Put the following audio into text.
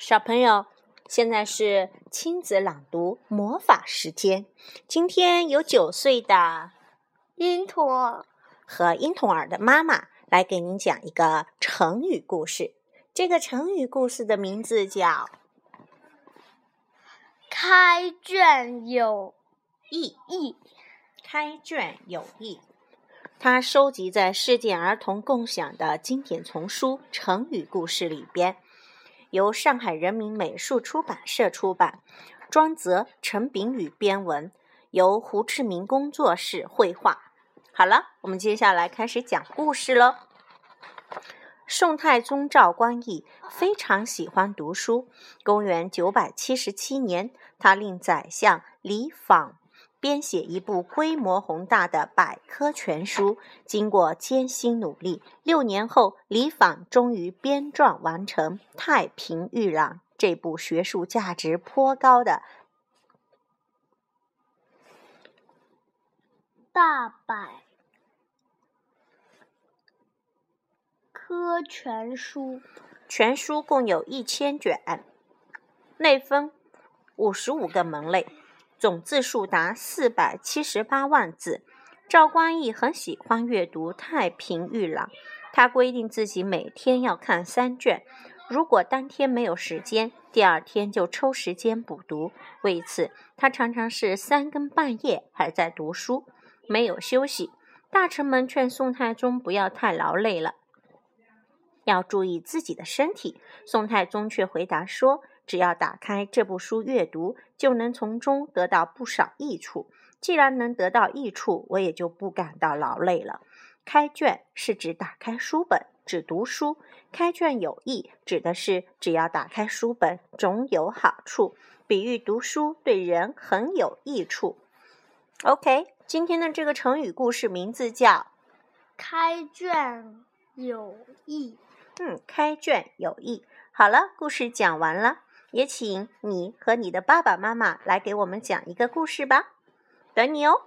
小朋友，现在是亲子朗读魔法时间。今天有九岁的英童和婴童儿的妈妈来给您讲一个成语故事。这个成语故事的名字叫“开卷有益”。益开卷有益。它收集在世界儿童共享的经典丛书《成语故事》里边。由上海人民美术出版社出版，庄则、陈炳宇编文，由胡志明工作室绘画。好了，我们接下来开始讲故事喽。宋太宗赵光义非常喜欢读书。公元九百七十七年，他令宰相李昉。编写一部规模宏大的百科全书，经过艰辛努力，六年后，李昉终于编撰完成《太平御览》这部学术价值颇高的大百科全书。全书共有一千卷，内分五十五个门类。总字数达四百七十八万字。赵光义很喜欢阅读《太平御览》，他规定自己每天要看三卷。如果当天没有时间，第二天就抽时间补读。为此，他常常是三更半夜还在读书，没有休息。大臣们劝宋太宗不要太劳累了，要注意自己的身体。宋太宗却回答说。只要打开这部书阅读，就能从中得到不少益处。既然能得到益处，我也就不感到劳累了。开卷是指打开书本，只读书；开卷有益，指的是只要打开书本，总有好处。比喻读书对人很有益处。OK，今天的这个成语故事名字叫“开卷有益”。嗯，开卷有益。好了，故事讲完了。也请你和你的爸爸妈妈来给我们讲一个故事吧，等你哦。